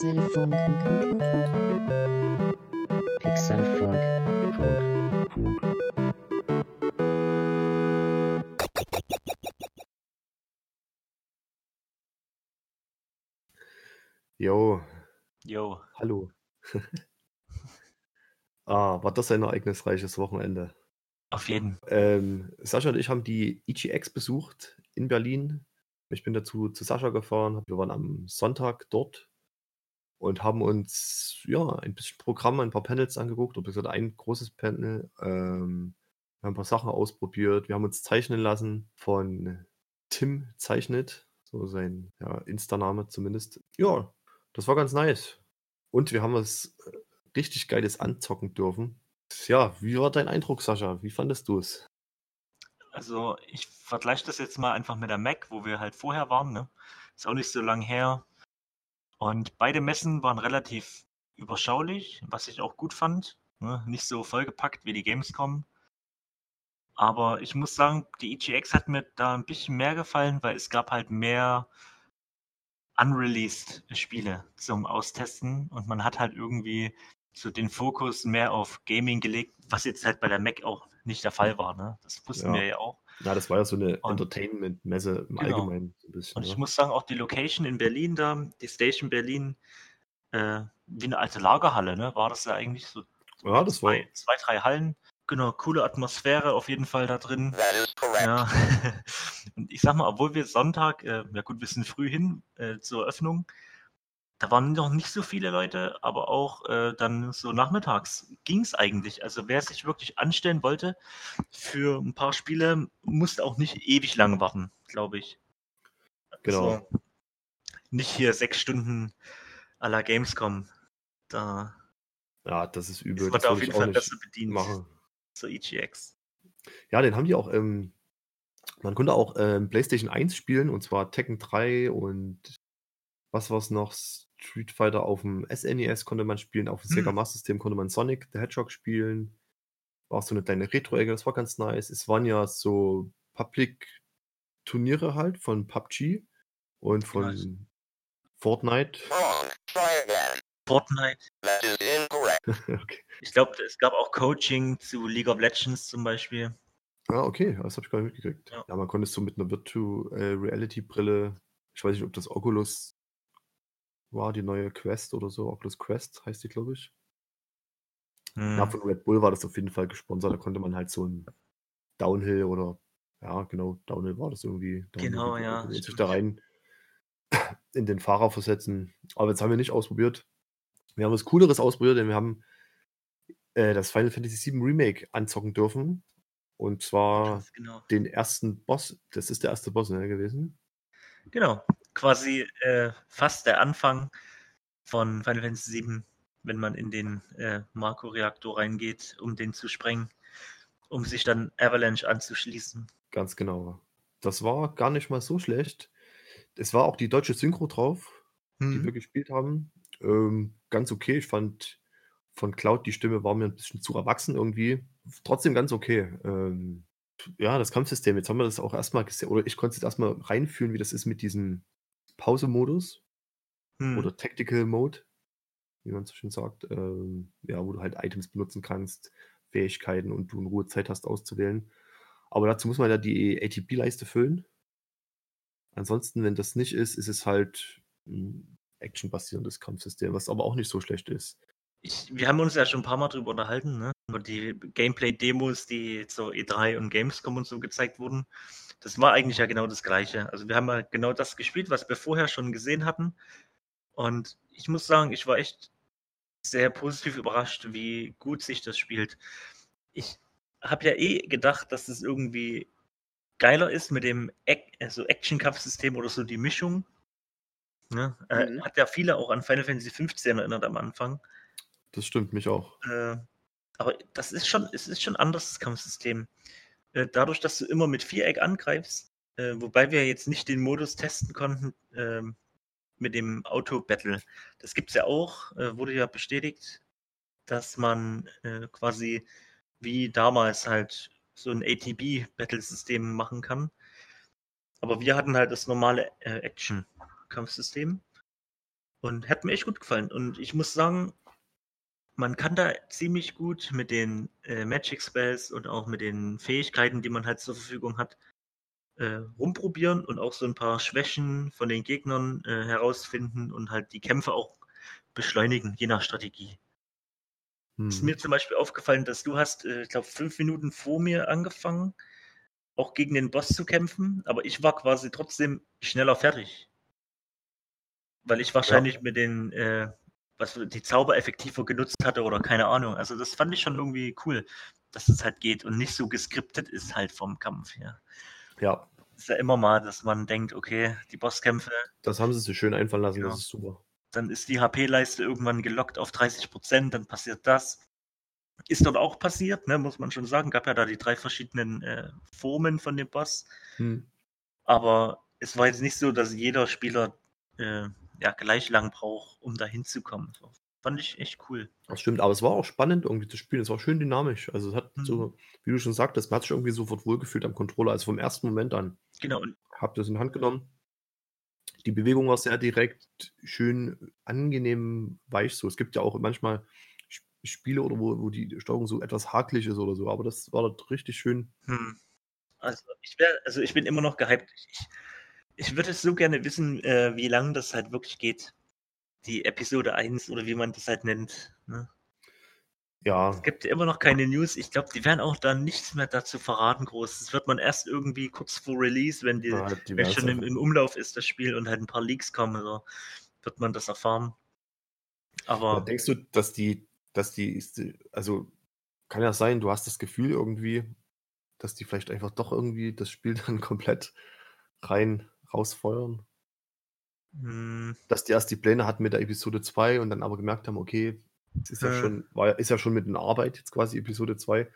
Pixelfunk. Pixelfunk. Jo, Jo, hallo. Ah, war das ein ereignisreiches Wochenende? auf jeden. Ähm, Sascha und ich haben die EGX besucht in Berlin. Ich bin dazu zu Sascha gefahren. Wir waren am Sonntag dort und haben uns ja ein bisschen Programm, ein paar Panels angeguckt, oder gesagt ein großes Panel. Ähm, wir haben ein paar Sachen ausprobiert. Wir haben uns zeichnen lassen von Tim Zeichnet, so sein ja, Insta-Name zumindest. Ja, das war ganz nice. Und wir haben was äh, richtig Geiles anzocken dürfen. Ja, wie war dein Eindruck, Sascha? Wie fandest du es? Also ich vergleiche das jetzt mal einfach mit der Mac, wo wir halt vorher waren. Ne? Ist auch nicht so lang her. Und beide Messen waren relativ überschaulich, was ich auch gut fand. Ne? Nicht so vollgepackt wie die Gamescom. Aber ich muss sagen, die EGX hat mir da ein bisschen mehr gefallen, weil es gab halt mehr unreleased Spiele zum Austesten und man hat halt irgendwie so den Fokus mehr auf Gaming gelegt, was jetzt halt bei der Mac auch nicht der Fall war. Ne? Das wussten Ja. wir ja auch. Na, das war ja so eine Entertainment-Messe im Genau. Allgemeinen. So ein bisschen, Und ich ne? muss sagen, auch die Location in Berlin da, die Station Berlin, äh, wie eine alte Lagerhalle, ne? War das ja eigentlich so Ja, das war. zwei, zwei, drei Hallen. Genau, coole Atmosphäre auf jeden Fall da drin. That is correct. Ja. Und ich sag mal, obwohl wir Sonntag, äh, ja gut, wir sind früh hin äh, zur Eröffnung, da waren noch nicht so viele Leute, aber auch äh, dann so nachmittags ging es eigentlich. Also wer sich wirklich anstellen wollte für ein paar Spiele, musste auch nicht ewig lang warten, glaube ich. Genau. Also, nicht hier sechs Stunden à la Gamescom. Da Ja, das ist ist übel. man Das da auf jeden Fall besser bedient machen. zur EGX. Ja, den haben die auch. Ähm, man konnte auch ähm, PlayStation 1 spielen und zwar Tekken 3 und was war es noch? Street Fighter auf dem SNES konnte man spielen, auf dem Hm. Sega Master System konnte man Sonic the Hedgehog spielen. War auch so eine kleine Retro-Ecke, das war ganz nice. Es waren ja so Public-Turniere halt von PUBG und von Nice. Fortnite. Wrong. Try again. Fortnite. That is incorrect. okay. Ich glaube, es gab auch Coaching zu League of Legends zum Beispiel. Ah, okay, das habe ich gar nicht mitgekriegt. Ja. Ja, man konnte es so mit einer Virtual Reality Brille, ich weiß nicht, ob das Oculus war, die neue Quest oder so, Oculus Quest heißt die, glaube ich. Ja, Hm. von Red Bull war das auf jeden Fall gesponsert, da konnte man halt so ein Downhill oder, ja, genau, Downhill war das irgendwie. Downhill Genau, ja, sich da rein in den Fahrer versetzen. Aber jetzt haben wir nicht ausprobiert. Wir haben was Cooleres ausprobiert, denn wir haben äh, das Final Fantasy VII Remake anzocken dürfen. Und zwar genau. den ersten Boss. Das ist der erste Boss ne, gewesen. Genau. Quasi äh, fast der Anfang von Final Fantasy VII, wenn man in den äh, Marco-Reaktor reingeht, um den zu sprengen, um sich dann Avalanche anzuschließen. Ganz genau. Das war gar nicht mal so schlecht. Es war auch die deutsche Synchro drauf, die Mhm. wir gespielt haben. Ähm, ganz okay. Ich fand von Cloud die Stimme war mir ein bisschen zu erwachsen irgendwie. Trotzdem ganz okay. Ähm, ja, das Kampfsystem. Jetzt haben wir das auch erstmal gesehen, oder ich konnte es jetzt erstmal reinfühlen, wie das ist mit diesem Pause-Modus. Hm. oder Tactical Mode, wie man so schön sagt, ähm, ja, wo du halt Items benutzen kannst, Fähigkeiten und du in Ruhe Zeit hast auszuwählen. Aber dazu muss man ja die ATB-Leiste füllen. Ansonsten, wenn das nicht ist, ist es halt ein actionbasierendes Kampfsystem, was aber auch nicht so schlecht ist. Ich, wir haben uns ja schon ein paar Mal drüber unterhalten, ne? Über die Gameplay-Demos, die zur E3 und Gamescom und so gezeigt wurden. Das war eigentlich ja genau das Gleiche. Also wir haben ja genau das gespielt, was wir vorher schon gesehen hatten. Und ich muss sagen, ich war echt sehr positiv überrascht, wie gut sich das spielt. Ich habe ja eh gedacht, dass es irgendwie geiler ist mit dem also Action-Kampfsystem oder so die Mischung. Ne? Äh, Mhm. hat ja viele auch an Final Fantasy 15 erinnert am Anfang. Das stimmt mich auch. Äh, aber das ist schon, es ist schon ein anderes Kampfsystem. Äh, dadurch, dass du immer mit Viereck angreifst, äh, wobei wir jetzt nicht den Modus testen konnten ähm, mit dem Auto-Battle. Das gibt es ja auch, äh, wurde ja bestätigt, dass man äh, quasi wie damals halt so ein ATB-Battle-System machen kann. Aber wir hatten halt das normale äh, Action-Kampfsystem. Und hat mir echt gut gefallen. Und ich muss sagen, man kann da ziemlich gut mit den äh, Magic Spells und auch mit den Fähigkeiten, die man halt zur Verfügung hat, äh, rumprobieren und auch so ein paar Schwächen von den Gegnern äh, herausfinden und halt die Kämpfe auch beschleunigen, je nach Strategie. Ist Hm. mir zum Beispiel aufgefallen, dass du hast, äh, ich glaube, fünf Minuten vor mir angefangen, auch gegen den Boss zu kämpfen, aber ich war quasi trotzdem schneller fertig. Weil ich wahrscheinlich mit den, äh, was die Zauber effektiver genutzt hatte oder keine Ahnung. Also das fand ich schon irgendwie cool, dass es halt geht und nicht so geskriptet ist halt vom Kampf her. Ja, Ist ja immer mal, dass man denkt, okay, die Bosskämpfe, das haben sie sich schön einfallen lassen, Ja. das ist super. dann ist die HP-Leiste irgendwann gelockt auf 30 Prozent, dann passiert das. Ist dort auch passiert, ne, muss man schon sagen. Gab ja da die drei verschiedenen äh, Formen von dem Boss. Hm. Aber es war jetzt nicht so, dass jeder Spieler äh, ja, gleich lang braucht, um da hinzukommen. So. Fand ich echt cool. Das stimmt, aber es war auch spannend irgendwie zu spielen. Es war schön dynamisch. Also es hat Mhm. so, wie du schon sagtest, man hat sich irgendwie sofort wohlgefühlt am Controller. Also vom ersten Moment an. Genau, Hab das in die Hand genommen. Die Bewegung war sehr direkt, schön angenehm weich so. Es gibt ja auch manchmal Sp- Spiele oder wo, wo die Steuerung so etwas hakelig ist oder so, aber das war dort richtig schön. Hm. Also ich wär, also ich bin immer noch gehypt. Ich, ich würde es so gerne wissen, äh, wie lange das halt wirklich geht. Die Episode 1 oder wie man das halt nennt. Ne? Ja, Es gibt immer noch keine News. Ich glaube, die werden auch dann nichts mehr dazu verraten, groß. Das wird man erst irgendwie kurz vor Release, wenn die, ja, die wenn schon im, im Umlauf ist, das Spiel und halt ein paar Leaks kommen, so, wird man das erfahren. Aber Aber denkst du, dass die, dass die, also kann ja sein, du hast das Gefühl irgendwie, dass die vielleicht einfach doch irgendwie das Spiel dann komplett rein rausfeuern? hm, Dass die erst die Pläne hatten mit der Episode 2 und dann aber gemerkt haben, okay, es ist ja Äh. schon, war, ist ja schon mit in Arbeit jetzt quasi Episode 2.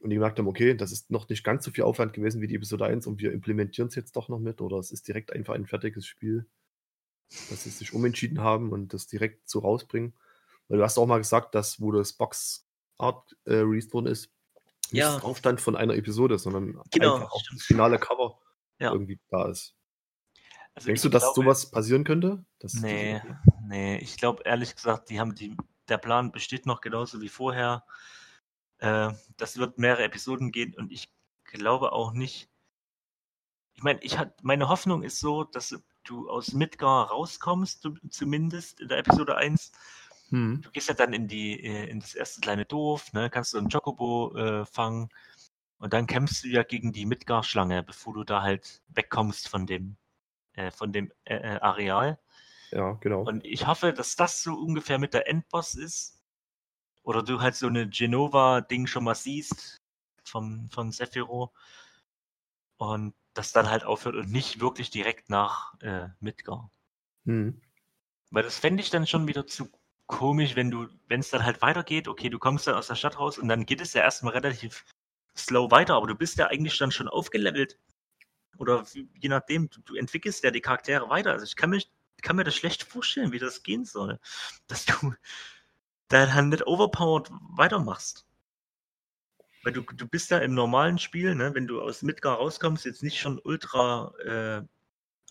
Und die gemerkt haben, okay, das ist noch nicht ganz so viel Aufwand gewesen wie die Episode 1 und wir implementieren es jetzt doch noch mit oder es ist direkt einfach ein fertiges Spiel, dass sie sich umentschieden haben und das direkt so rausbringen. Weil du hast auch mal gesagt, dass wo das Box Art äh, released worden ist, nicht Ja. drauf stand von einer Episode, sondern Genau, einfach auch das finale Cover Ja. irgendwie da ist. Also Denkst du, dass glaube- sowas passieren könnte? Die- Nee, nee, ich glaube ehrlich gesagt, die haben die, der Plan besteht noch genauso wie vorher. Äh, das wird mehrere Episoden gehen und ich glaube auch nicht. Ich meine, ich hat, meine Hoffnung ist so, dass du aus Midgar rauskommst, zu- zumindest in der Episode 1. Hm. Du gehst ja dann in die, äh, in das erste kleine Dorf, ne, kannst du einen Chocobo äh, fangen und dann kämpfst du ja gegen die Midgar-Schlange, bevor du da halt wegkommst von dem, äh, von dem äh, äh, Areal. Ja, genau. Und ich hoffe, dass das so ungefähr mit der Endboss ist. Oder du halt so eine Genova-Ding schon mal siehst vom, von Sephiroth. Und das dann halt aufhört und nicht wirklich direkt nach äh, Midgar. Hm. Weil das fände ich dann schon wieder zu komisch, wenn du, wenn es dann halt weitergeht, okay, du kommst dann aus der Stadt raus und dann geht es ja erstmal relativ slow weiter, aber du bist ja eigentlich dann schon aufgelevelt. Oder je nachdem, du, du entwickelst ja die Charaktere weiter. Also ich kann, mich, kann mir das schlecht vorstellen, wie das gehen soll. Dass du da halt nicht overpowered weitermachst. Weil du, du bist ja im normalen Spiel, ne, wenn du aus Midgar rauskommst, jetzt nicht schon ultra äh,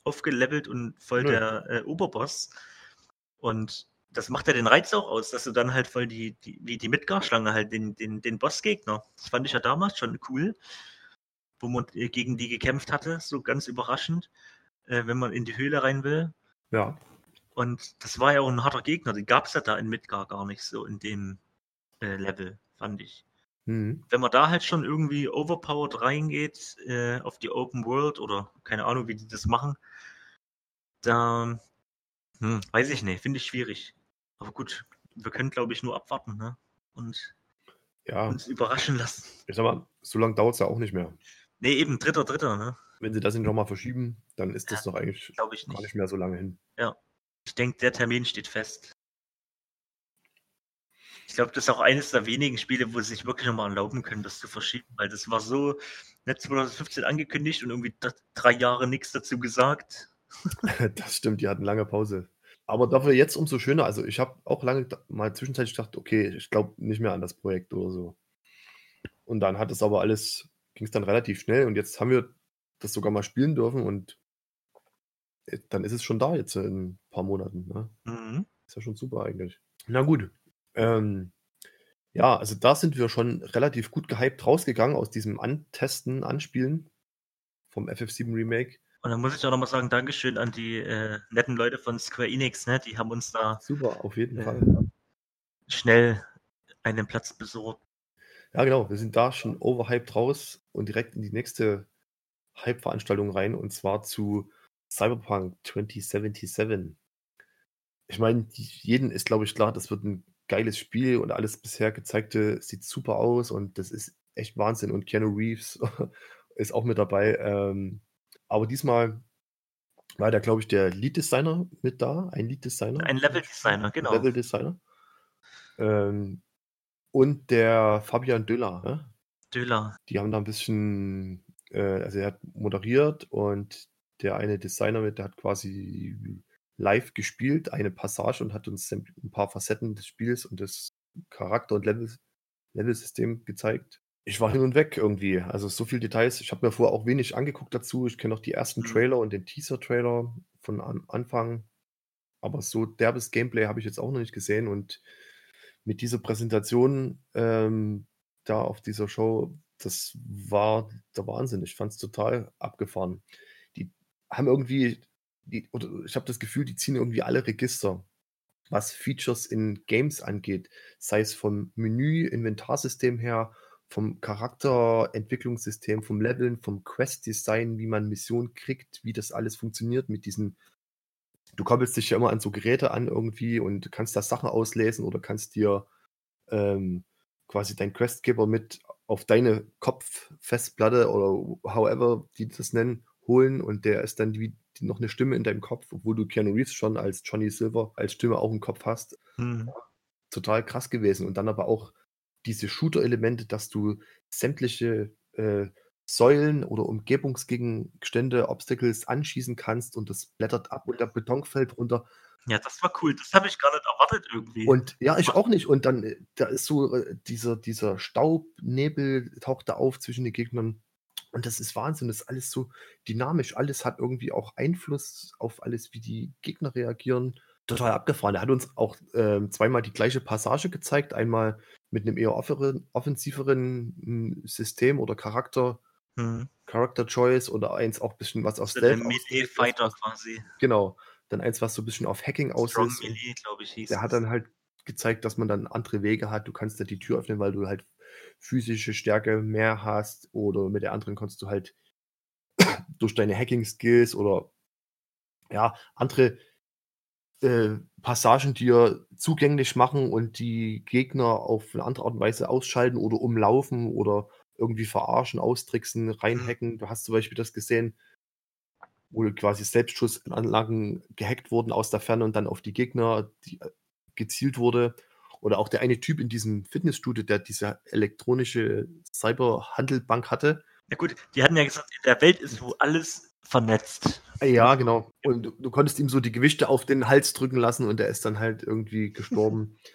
aufgelevelt und voll Nö. der äh, Oberboss. Und das macht ja den Reiz auch aus, dass du dann halt voll die, die wie die Midgar-Schlange halt den, den, den Bossgegner. Das fand ich ja damals schon cool, wo man äh, gegen die gekämpft hatte, so ganz überraschend, äh, wenn man in die Höhle rein will. Ja. Und das war ja auch ein harter Gegner, den gab es ja da in Midgar gar nicht so in dem äh, Level, fand ich. Hm. Wenn man da halt schon irgendwie overpowered reingeht äh, auf die Open World oder keine Ahnung, wie die das machen, dann hm, weiß ich nicht, finde ich schwierig. Aber gut, wir können glaube ich nur abwarten ne? und Ja, uns überraschen lassen. ich sag mal, so lange dauert es ja auch nicht mehr. Nee, eben dritter, dritter, ne? Wenn sie das nicht nochmal verschieben, dann ist das doch eigentlich Glaube ich gar nicht. nicht mehr so lange hin. Ich denke, der Termin steht fest. Ich glaube, das ist auch eines der wenigen Spiele, wo sie sich wirklich nochmal erlauben können, das zu verschieben, weil das war so nicht 2015 angekündigt und irgendwie drei Jahre nichts dazu gesagt. das stimmt, die hatten lange Pause. Aber dafür jetzt umso schöner. Also ich habe auch lange mal zwischenzeitlich gedacht, okay, ich glaube nicht mehr an das Projekt oder so. Und dann hat es aber alles, ging es dann relativ schnell und jetzt haben wir das sogar mal spielen dürfen und äh, dann ist es schon da jetzt in paar Monaten. Ne? Mhm. Ist ja schon super eigentlich. Na gut. Ähm, ja, also da sind wir schon relativ gut gehypt rausgegangen aus diesem Antesten, Anspielen vom FF7 Remake. Und dann muss ich auch nochmal sagen, Dankeschön an die äh, netten Leute von Square Enix, ne? Die haben uns da Super, auf jeden Ja. Fall. schnell einen Platz besorgt. Ja, genau. Wir sind da schon overhyped raus und direkt in die nächste Hype-Veranstaltung rein und zwar zu Cyberpunk 2077. Ich meine, jedem ist, glaube ich, klar, das wird ein geiles Spiel und alles bisher gezeigte sieht super aus und das ist echt Wahnsinn. Und Keanu Reeves ist auch mit dabei. Ähm, aber diesmal war da, glaube ich, der Lead-Designer mit da, ein Lead-Designer. Ein Level-Designer, genau. Level-Designer. Ähm, und der Fabian Döller, ne? Döler. Die haben da ein bisschen, äh, also er hat moderiert und der eine Designer mit, der hat quasi live gespielt, eine Passage und hat uns ein paar Facetten des Spiels und des Charakter- und Level, Level-System gezeigt. Ich war hin und weg irgendwie. Also so viele Details. Ich habe mir vorher auch wenig angeguckt dazu. Ich kenne auch die ersten Mhm. Trailer und den Teaser-Trailer von am Anfang. Aber so derbes Gameplay habe ich jetzt auch noch nicht gesehen. Und mit dieser Präsentation ähm, da auf dieser Show, das war der Wahnsinn. Ich fand es total abgefahren. Die haben irgendwie, die, oder ich habe das Gefühl, die ziehen irgendwie alle Register, was Features in Games angeht. Sei es vom Menü, Inventarsystem her, vom Charakterentwicklungssystem, vom Leveln, vom Quest-Design, wie man Missionen kriegt, wie das alles funktioniert mit diesen du koppelst dich ja immer an so Geräte an irgendwie und kannst da Sachen auslesen oder kannst dir ähm, quasi dein Questgeber mit auf deine Kopffestplatte oder however die das nennen, holen und der ist dann wie noch eine Stimme in deinem Kopf, obwohl du Keanu Reeves schon als Johnny Silver als Stimme auch im Kopf hast. Hm. Total krass gewesen. Und dann aber auch diese Shooter-Elemente, dass du sämtliche äh, Säulen oder Umgebungsgegenstände, Obstacles anschießen kannst und das blättert ab und der Beton fällt runter. Ja, das war cool. Das habe ich gar nicht erwartet irgendwie. Und ja, ich auch nicht. Und dann, äh, da ist so äh, dieser, dieser Staubnebel taucht da auf zwischen den Gegnern. Und das ist Wahnsinn. Das ist alles so dynamisch. Alles hat irgendwie auch Einfluss auf alles, wie die Gegner reagieren. Total abgefahren. Er hat uns auch ähm, zweimal die gleiche Passage gezeigt. Einmal mit einem eher offeren, offensiveren m, System oder Charakter, hm. Character Choice oder eins auch ein bisschen was auf Stealth ausgelegt ist. Melee-Fighter quasi. Genau. Dann eins, was so ein bisschen auf Hacking aus Strong ist. Melee, glaube ich, hieß der hat es. dann halt gezeigt, dass man dann andere Wege hat. Du kannst da die Tür öffnen, weil du halt physische Stärke mehr hast oder mit der anderen kannst du halt durch deine Hacking-Skills oder ja, andere äh, Passagen dir zugänglich machen und die Gegner auf eine andere Art und Weise ausschalten oder umlaufen oder irgendwie verarschen, austricksen, reinhacken. Du hast zum Beispiel das gesehen, wo quasi Selbstschussanlagen gehackt wurden aus der Ferne und dann auf die Gegner die, äh, gezielt wurde. Oder auch der eine Typ in diesem Fitnessstudio, der diese elektronische Cyberhandelbank hatte. Ja gut, die hatten ja gesagt, in der Welt ist wo alles vernetzt. Ja, genau. Und du, du konntest ihm so die Gewichte auf den Hals drücken lassen und er ist dann halt irgendwie gestorben.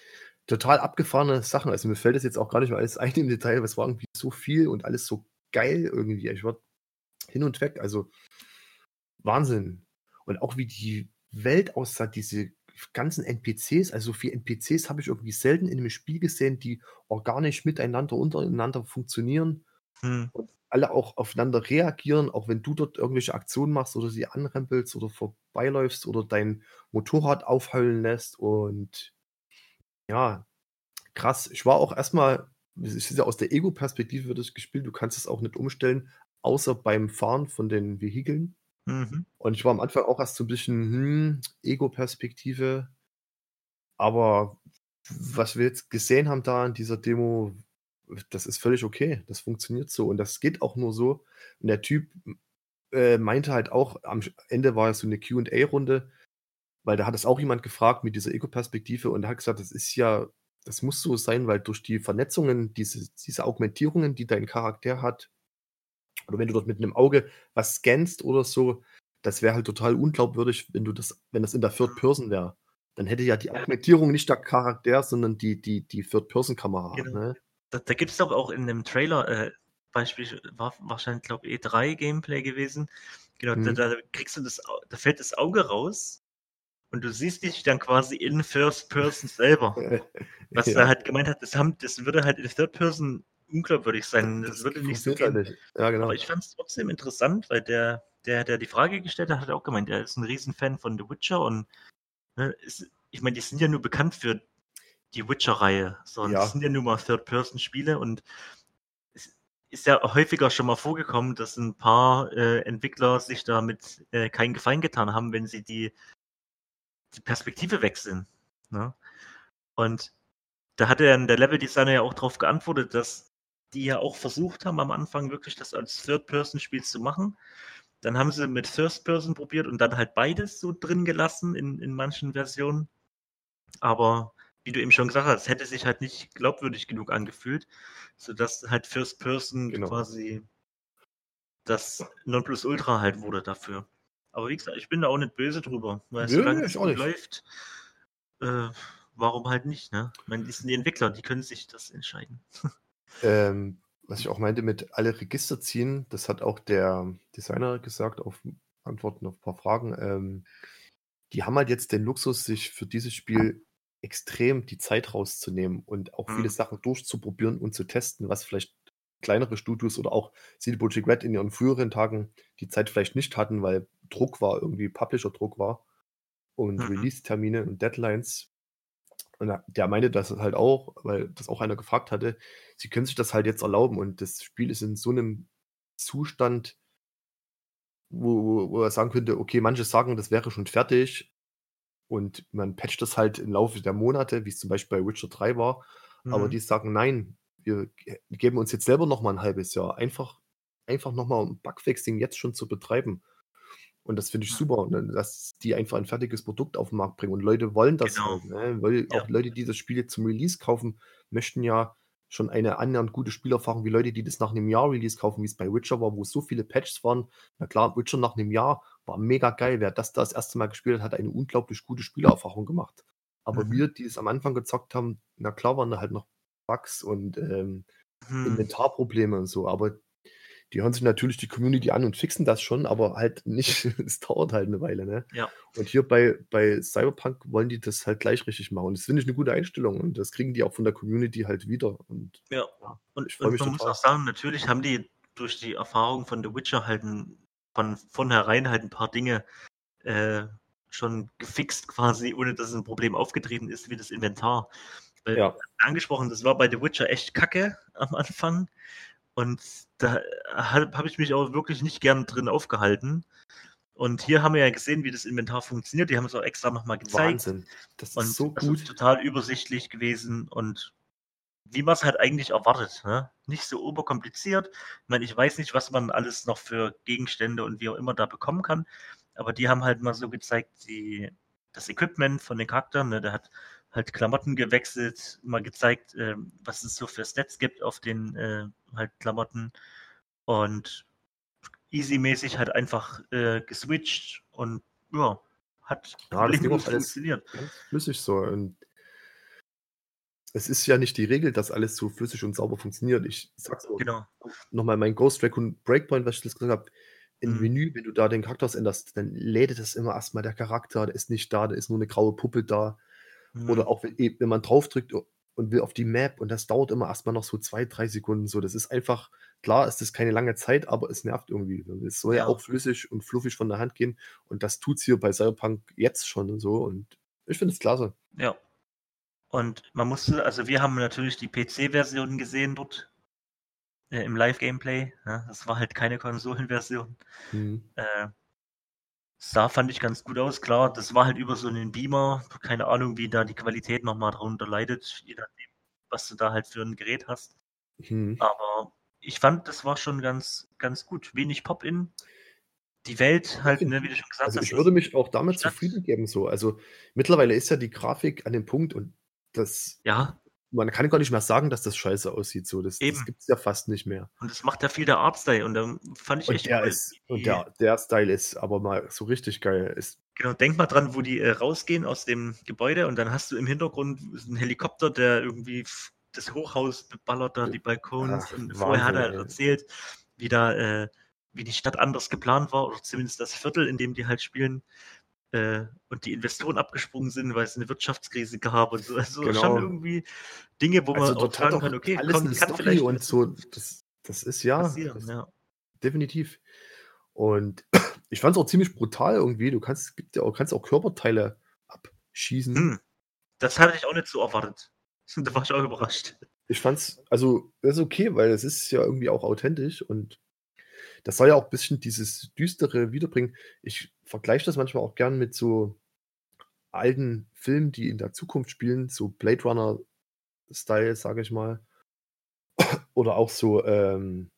Total abgefahrene Sachen. Also mir fällt das jetzt auch gar nicht mehr alles ein im Detail, es war irgendwie so viel und alles so geil irgendwie. Ich war hin und weg. Also Wahnsinn. Und auch wie die Welt aussah, diese ganzen NPCs, also so viele NPCs habe ich irgendwie selten in einem Spiel gesehen, die organisch miteinander, untereinander funktionieren Hm. und alle auch aufeinander reagieren, auch wenn du dort irgendwelche Aktionen machst oder sie anrempelst oder vorbeiläufst oder dein Motorrad aufheulen lässt. Und ja, krass. Ich war auch erstmal, es ist ja aus der Ego-Perspektive wird es gespielt, du kannst es auch nicht umstellen, außer beim Fahren von den Vehikeln. Mhm. Und ich war am Anfang auch erst so ein bisschen, hm, Ego-Perspektive. Aber was wir jetzt gesehen haben da in dieser Demo, das ist völlig okay. Das funktioniert so. Und das geht auch nur so. Und der Typ äh, meinte halt auch, am Ende war es so eine QA-Runde, weil da hat es auch jemand gefragt mit dieser Ego-Perspektive und er hat gesagt, das ist ja, das muss so sein, weil durch die Vernetzungen, diese, diese Augmentierungen, die dein Charakter hat, oder wenn du dort mit einem Auge was scannst oder so, das wäre halt total unglaubwürdig, wenn du das, wenn das in der Third Person wäre. Dann hätte ja die Augmentierung nicht der Charakter, sondern die, die, die Third-Person-Kamera. Genau. Ne? Da, da gibt es doch auch in dem Trailer, äh, Beispiel war wahrscheinlich, glaube ich, E3-Gameplay gewesen. Genau, da, Mhm. da kriegst du das, da fällt das Auge raus und du siehst dich dann quasi in First Person selber. Was Ja. er halt gemeint hat, das, haben, das würde halt in Third Person unglaubwürdig sein. Das, würde nicht so gehen. nicht. Ja, genau. Aber ich fand es trotzdem interessant, weil der, der, der die Frage gestellt hat, hat auch gemeint, er ist ein Riesenfan von The Witcher und ne, ist, ich meine, die sind ja nur bekannt für die Witcher-Reihe. So, und Ja. Das sind ja nur mal Third-Person-Spiele und es ist ja häufiger schon mal vorgekommen, dass ein paar äh, Entwickler sich damit äh, keinen Gefallen getan haben, wenn sie die, die Perspektive wechseln. Ne? Und da hat er der Level-Designer ja auch darauf geantwortet, dass die ja auch versucht haben, am Anfang wirklich das als Third-Person-Spiel zu machen. Dann haben sie mit First-Person probiert und dann halt beides so drin gelassen in, in manchen Versionen. Aber wie du eben schon gesagt hast, hätte sich halt nicht glaubwürdig genug angefühlt, sodass halt First-Person Genau. quasi das Nonplusultra halt wurde dafür. Aber wie gesagt, ich bin da auch nicht böse drüber, weil Nö, solange es gut nicht. läuft, äh, warum halt nicht, ne? Ich meine, die sind die Entwickler, die können sich das entscheiden. Ähm, was ich auch meinte mit alle Register ziehen, das hat auch der Designer gesagt, auf Antworten auf ein paar Fragen. Ähm, die haben halt jetzt den Luxus, sich für dieses Spiel extrem die Zeit rauszunehmen und auch viele Mhm. Sachen durchzuprobieren und zu testen, was vielleicht kleinere Studios oder auch CD Projekt Red in ihren früheren Tagen die Zeit vielleicht nicht hatten, weil Druck war, irgendwie Publisher-Druck war und Mhm. Release-Termine und Deadlines. Und er- der meinte das halt auch, weil das auch einer gefragt hatte, sie können sich das halt jetzt erlauben und das Spiel ist in so einem Zustand, wo, wo, wo er sagen könnte, okay, manche sagen, das wäre schon fertig und man patcht das halt im Laufe der Monate, wie es zum Beispiel bei Witcher 3 war, aber Mhm. die sagen, nein, wir ge- geben uns jetzt selber noch mal ein halbes Jahr, einfach, einfach noch mal um Bugfixing jetzt schon zu betreiben. Und das finde ich super, ne, dass die einfach ein fertiges Produkt auf den Markt bringen. Und Leute wollen das Genau. halt. Ne? Weil Ja. auch Leute, die das Spiel jetzt zum Release kaufen, möchten ja schon eine annähernd gute Spielerfahrung wie Leute, die das nach einem Jahr Release kaufen, wie es bei Witcher war, wo so viele Patches waren. Na klar, Witcher nach einem Jahr war mega geil. Wer das da das erste Mal gespielt hat, hat eine unglaublich gute Spielerfahrung gemacht. Aber Mhm. wir, die es am Anfang gezockt haben, na klar waren da halt noch Bugs und ähm, Hm. Inventarprobleme und so, aber die hören sich natürlich die Community an und fixen das schon, aber halt nicht, es dauert halt eine Weile, ne? Ja. Und hier bei, bei Cyberpunk wollen die das halt gleich richtig machen. Das finde ich eine gute Einstellung und das kriegen die auch von der Community halt wieder. Und Ja. Ja, Und, ich und mich man muss auch sagen, natürlich haben die durch die Erfahrung von The Witcher halt ein, von vornherein halt ein paar Dinge äh, schon gefixt quasi, ohne dass ein Problem aufgetreten ist, wie das Inventar. Weil, ja, angesprochen, das war bei The Witcher echt kacke am Anfang. Und da habe hab ich mich auch wirklich nicht gern drin aufgehalten. Und hier haben wir ja gesehen, wie das Inventar funktioniert. Die haben es auch extra nochmal gezeigt. Wahnsinn. Das Und ist so also gut. total übersichtlich gewesen und wie man es halt eigentlich erwartet. Ne? Nicht so oberkompliziert. Ich meine, ich weiß nicht, was man alles noch für Gegenstände und wie auch immer da bekommen kann, aber die haben halt mal so gezeigt, die, das Equipment von den Charakteren. Ne? Der hat halt Klamotten gewechselt, mal gezeigt, äh, was es so für Stats gibt auf den äh, halt Klamotten und easy-mäßig halt einfach äh, geswitcht und ja, hat Ja, das ging funktioniert. flüssig so. Und es ist ja nicht die Regel, dass alles so flüssig und sauber funktioniert. Ich sag's auch Genau. nochmal mein Ghost Recon Breakpoint, was ich das gesagt habe, im Mhm. Menü, wenn du da den Charakter änderst, dann lädt das immer erstmal der Charakter, der ist nicht da, da ist nur eine graue Puppe da. Mhm. Oder auch wenn, wenn man draufdrückt und will auf die Map und das dauert immer erstmal noch so zwei, drei Sekunden. So, das ist einfach, klar ist das keine lange Zeit, aber es nervt irgendwie. Es soll ja, Ja. auch flüssig und fluffig von der Hand gehen. Und das tut's hier bei Cyberpunk jetzt schon und so. Und ich finde es klasse. Ja. Und man musste, also wir haben natürlich die PC-Version gesehen dort äh, im Live-Gameplay. Ja, das war halt keine Konsolenversion. Mhm. Äh, sah, fand ich ganz gut aus. Klar, das war halt über so einen Beamer. Keine Ahnung, wie da die Qualität nochmal darunter leidet, je nachdem, was du da halt für ein Gerät hast. Mhm. Aber ich fand, das war schon ganz, ganz gut. Wenig Pop-In. Die Welt halt, ne, wie du schon gesagt Also hast. ich würde mich auch damit zufrieden geben. So. Also mittlerweile ist ja die Grafik an dem Punkt und das, ja, man kann gar nicht mehr sagen, dass das scheiße aussieht. So. Das, das gibt es ja fast nicht mehr. und das macht ja viel der Artstyle. Und dann fand ich Und echt der cool, ist, und der, der Style ist aber mal so richtig geil. Ist, Genau, denk mal dran, wo die äh, rausgehen aus dem Gebäude und dann hast du im Hintergrund einen Helikopter, der irgendwie das Hochhaus beballert, da die Balkons. Ach, und vorher hat er Wahnsinn, erzählt, wie da, äh, wie die Stadt anders geplant war, oder zumindest das Viertel, in dem die halt spielen. Äh, und die Investoren abgesprungen sind, weil es eine Wirtschaftskrise gab und so. Also Genau. schon irgendwie Dinge, wo man Also auch dort hat sagen kann, okay, alles komm, eine kann Story vielleicht und so. Das, das ist ja, passieren. das, Ja. definitiv. Und ich fand es auch ziemlich brutal irgendwie. Du kannst, gibt ja auch, kannst auch Körperteile abschießen. Hm. Das hatte ich auch nicht so erwartet. Da war ich auch überrascht. Ich fand's, also, das ist okay, weil es ist ja irgendwie auch authentisch und das soll ja auch ein bisschen dieses Düstere wiederbringen. Ich vergleiche das manchmal auch gern mit so alten Filmen, die in der Zukunft spielen, so Blade Runner-Style, sage ich mal. Oder auch so ähm,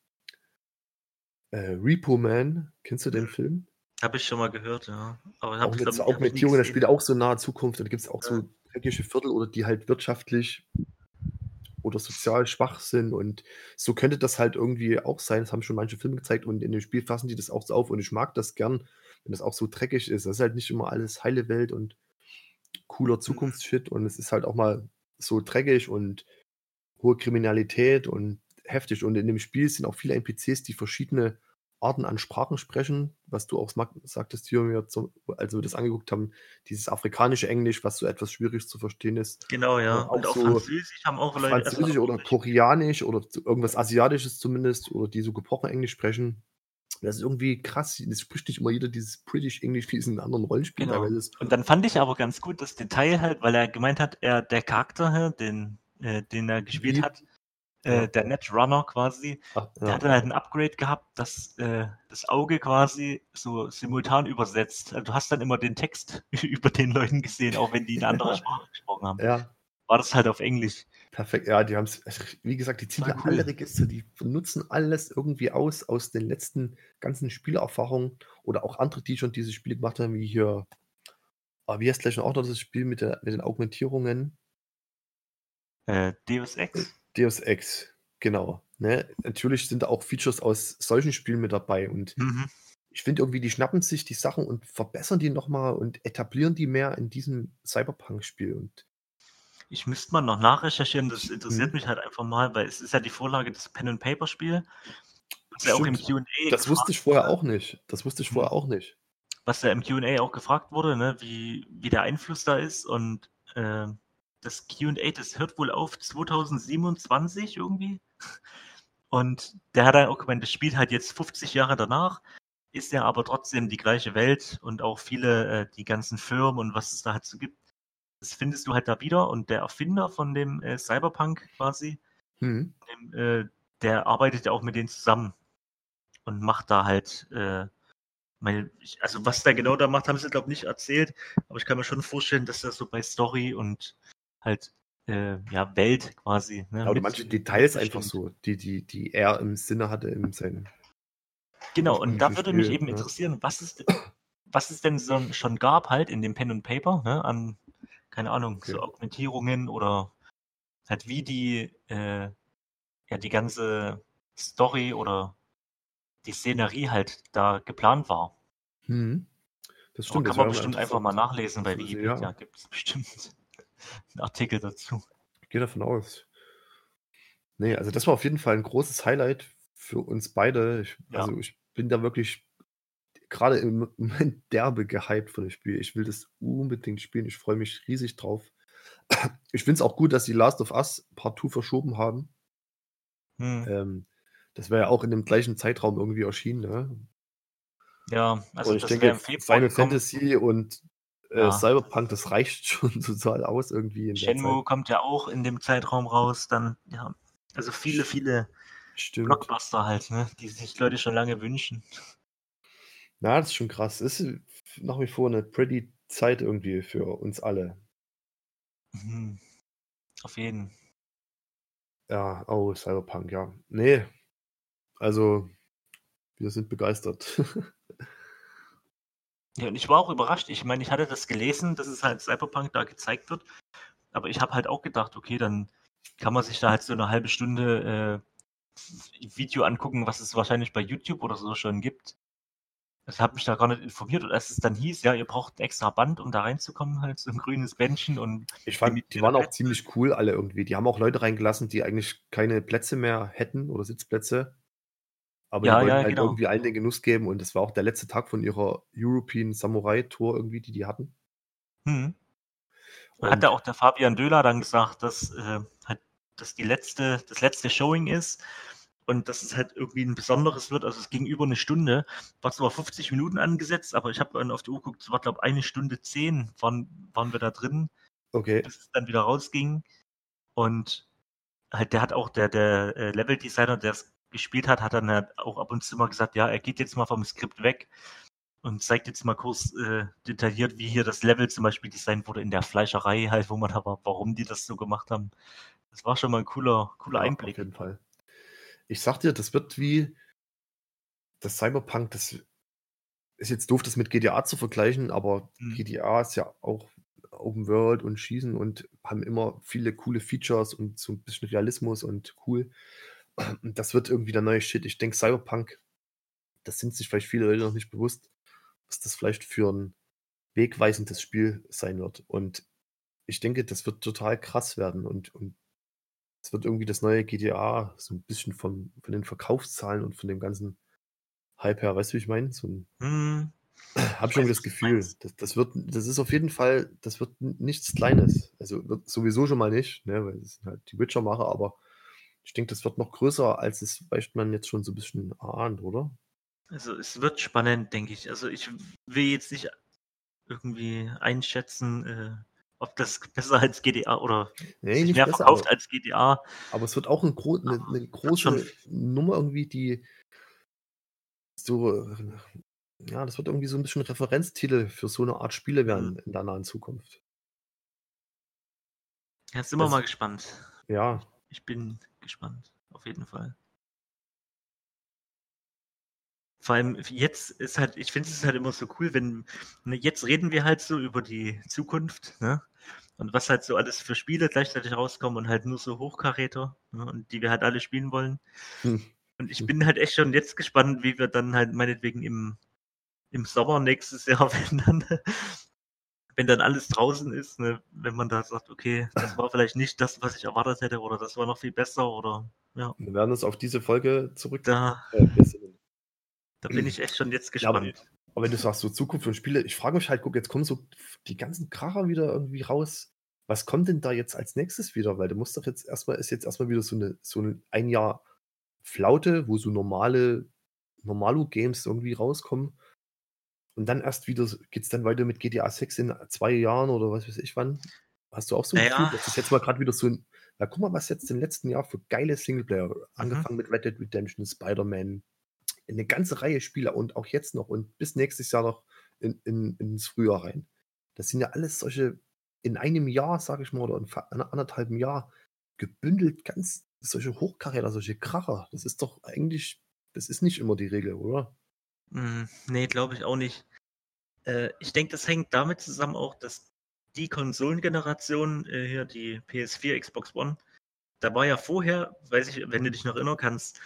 äh, Repo Man. Kennst du den Film? Habe ich schon mal gehört, ja. Aber Auch hab, mit glaub nie Augmentierung, das gesehen. spielt auch so nahe Zukunft. Und da gibt es auch Ja. so dreckige Viertel oder die halt wirtschaftlich oder sozial schwach sind. Und so könnte das halt irgendwie auch sein. Das haben schon manche Filme gezeigt und in dem Spiel fassen die das auch so auf. Und ich mag das gern, wenn das auch so dreckig ist. Das ist halt nicht immer alles heile Welt und cooler Zukunftsshit. Und es ist halt auch mal so dreckig und hohe Kriminalität und heftig. Und in dem Spiel sind auch viele NPCs, die verschiedene Arten an Sprachen sprechen, was du auch sagtest hier, mir zum, als wir das angeguckt haben, dieses afrikanische Englisch, was so etwas schwierig zu verstehen ist. Genau, ja. auch Und auch so Französisch haben auch Leute. Französisch oder Koreanisch oder irgendwas Asiatisches zumindest, oder die so gebrochen Englisch sprechen. Das ist irgendwie krass. Es spricht nicht immer jeder dieses British English, wie es in anderen Rollenspielen Genau. ist. Und dann fand ich aber ganz gut das Detail halt, weil er gemeint hat, er, der Charakter, den, äh, den er gespielt Wie- hat, äh, Ja. der Netrunner quasi, Ach, der ja. hatte halt ein Upgrade gehabt, das äh, das Auge quasi so simultan übersetzt. Also du hast dann immer den Text über den Leuten gesehen, auch wenn die eine andere Ja. Sprache gesprochen haben. ja, War das halt auf Englisch. perfekt. Ja, die haben es, wie gesagt, die ziehen ja cool. alle Register, die nutzen alles irgendwie aus, aus den letzten ganzen Spielerfahrungen oder auch andere, die schon diese Spiele gemacht haben, wie hier, ah, wie heißt gleich auch noch das Spiel mit, der, mit den Augmentierungen? Äh, Deus Ex. Deus Ex, genau. Ne? Natürlich sind da auch Features aus solchen Spielen mit dabei und Mhm. ich finde irgendwie, die schnappen sich die Sachen und verbessern die nochmal und etablieren die mehr in diesem Cyberpunk-Spiel. Und Ich müsste mal noch nachrecherchieren, das interessiert Mhm. mich halt einfach mal, weil es ist ja die Vorlage des Pen and Paper Spiel. Was ja auch im. Q&A das wusste ich vorher auch nicht. Das wusste ich Mhm. vorher auch nicht. was ja im Q&A auch gefragt wurde, ne, wie, wie der Einfluss da ist und äh, das Q&A, das hört wohl auf 2027 irgendwie. Und der hat dann auch gemeint, das spielt halt jetzt 50 Jahre danach, ist ja aber trotzdem die gleiche Welt und auch viele, äh, die ganzen Firmen und was es da halt so gibt, das findest du halt da wieder. Und der Erfinder von dem äh, Cyberpunk quasi, Hm. dem, äh, der arbeitet ja auch mit denen zusammen und macht da halt, äh, weil ich, also was der genau da macht, haben sie glaube ich nicht erzählt, aber ich kann mir schon vorstellen, dass das so bei Story und halt äh, ja Welt quasi. Ne, Oder mit- manche Details einfach so, die, die, die er im Sinne hatte in seinem. Genau, und da würde mich Spiel, eben ja. interessieren, was es, was es denn so, schon gab halt in dem Pen und Paper, ne, an, keine Ahnung, so Okay. Augmentierungen oder halt wie die, äh, ja, die ganze Story oder die Szenerie halt da geplant war. Hm. Das Aber stimmt. kann das man bestimmt einfach mal nachlesen, bei Wikipedia ja. gibt es bestimmt einen Artikel dazu. Ich gehe davon aus. Nee, also das war auf jeden Fall ein großes Highlight für uns beide. Ich, Ja. Also ich bin da wirklich gerade im Moment derbe gehypt von dem Spiel. Ich will das unbedingt spielen. Ich freue mich riesig drauf. Ich finde es auch gut, dass die Last of Us Part 2 verschoben haben. Hm. Ähm, das wäre ja auch in dem gleichen Zeitraum irgendwie erschienen. Ne? Ja, also und ich das denke, Final gekommen. Fantasy und Ja. Cyberpunk, das reicht schon total aus irgendwie Shenmue kommt ja auch in dem Zeitraum raus, dann, ja, also viele, viele Stimmt. Blockbuster halt, ne, die sich Leute schon lange wünschen. Na, das ist schon krass. Ist nach wie vor eine pretty Zeit irgendwie für uns alle. Mhm. Auf jeden. Ja, oh, Cyberpunk, ja. Nee, also wir sind begeistert. Ja, und ich war auch überrascht. Ich meine, ich hatte das gelesen, dass es halt Cyberpunk da gezeigt wird. Aber ich habe halt auch gedacht, okay, dann kann man sich da halt so eine halbe Stunde äh, Video angucken, was es wahrscheinlich bei YouTube oder so schon gibt. Ich habe mich da gar nicht informiert und als es dann hieß, ja, ihr braucht ein extra Band, um da reinzukommen, halt so ein grünes Bändchen und Ich fand, die Limitierte waren auch ziemlich cool alle irgendwie. Die haben auch Leute reingelassen, die eigentlich keine Plätze mehr hätten oder Sitzplätze. Aber Ja, die wollten ja, halt genau. irgendwie allen den Genuss geben und das war auch der letzte Tag von ihrer European Samurai Tour irgendwie, die die hatten. Hm. Und Hat ja auch der Fabian Döhler dann gesagt, dass, äh, halt, dass die letzte, das letzte Showing ist und dass es halt irgendwie ein besonderes wird. Also es ging über eine Stunde, war zwar 50 Minuten angesetzt, aber ich habe dann auf die Uhr geguckt, es war glaube eine Stunde zehn waren, waren wir da drin, okay, bis es dann wieder rausging. Und halt der hat auch, der, der äh, Level-Designer, der es gespielt hat, hat dann halt auch ab und zu mal gesagt, ja, er geht jetzt mal vom Skript weg und zeigt jetzt mal kurz äh, detailliert, wie hier das Level zum Beispiel designt wurde in der Fleischerei, halt, wo man da war, warum die das so gemacht haben. Das war schon mal ein cooler, cooler ja, Einblick. auf jeden Fall. Ich sag dir, das wird wie das Cyberpunk, das ist jetzt doof, das mit GTA zu vergleichen, aber Mhm. GTA ist ja auch Open World und Schießen und haben immer viele coole Features und so ein bisschen Realismus und cool. Das wird irgendwie der neue Shit. Ich denke, Cyberpunk, das sind sich vielleicht viele Leute noch nicht bewusst, was das vielleicht für ein wegweisendes Spiel sein wird. Und ich denke, das wird total krass werden und, und es wird irgendwie das neue GTA, so ein bisschen von, von den Verkaufszahlen und von dem ganzen Hype her, weißt du, wie ich meine? So ein, Hm, hab schon das Gefühl, das, das wird, das ist auf jeden Fall, das wird nichts Kleines. Also wird sowieso schon mal nicht, ne, weil es sind halt die Witcher-Macher, aber ich denke, das wird noch größer, als es vielleicht man jetzt schon so ein bisschen ahnt, oder? also es wird spannend, denke ich. Also ich will jetzt nicht irgendwie einschätzen, äh, ob das besser als GTA oder Nee, mehr besser, verkauft aber, als GTA. aber es wird auch ein gro eine, eine große schon- Nummer irgendwie, die so, äh, ja, das wird irgendwie so ein bisschen Referenztitel für so eine Art Spiele werden in der nahen Zukunft. Jetzt sind wir Das- mal gespannt. Ja, Ich bin gespannt, auf jeden Fall. Vor allem jetzt ist halt, ich finde es halt immer so cool, wenn, ne, jetzt reden wir halt so über die Zukunft, ne? Und was halt so alles für Spiele gleichzeitig rauskommen und halt nur so Hochkaräter, ne? Und die wir halt alle spielen wollen. Hm. Und ich bin halt echt schon jetzt gespannt, wie wir dann halt meinetwegen im, im Sommer nächstes Jahr, wenn dann, wenn dann alles draußen ist, ne, wenn man da sagt, okay, das war vielleicht nicht das, was ich erwartet hätte, oder das war noch viel besser, oder ja, wir werden uns auf diese Folge zurück. da, Äh, da bin ich echt schon jetzt Ja, aber, gespannt. aber wenn du sagst, so Zukunft und Spiele, ich frage mich halt, guck, jetzt kommen so die ganzen Kracher wieder irgendwie raus. Was kommt denn da jetzt als nächstes wieder? Weil du musst doch jetzt erstmal, ist jetzt erstmal wieder so eine, so ein, ein Jahr Flaute, wo so normale, Normalo-Games irgendwie rauskommen. Und dann erst wieder geht es dann weiter mit GTA 6 in zwei Jahren oder was weiß ich wann. Hast du auch so ein Naja. Gefühl, dass das jetzt mal gerade wieder so ein, na guck mal, was jetzt im letzten Jahr für geile Singleplayer, angefangen mit Red Dead Redemption, Spider-Man, eine ganze Reihe Spiele und auch jetzt noch und bis nächstes Jahr noch in, in, ins Frühjahr rein. Das sind ja alles solche, in einem Jahr, sage ich mal, oder in anderthalben Jahr gebündelt ganz solche Hochkaräter, solche Kracher. Das ist doch eigentlich, das ist nicht immer die Regel, oder? Mm, nee, glaube ich auch nicht. Äh, ich denke, das hängt damit zusammen auch, dass die Konsolengeneration, äh, hier die PS4, Xbox One, da war ja vorher, weiß ich, wenn du dich noch erinnern kannst,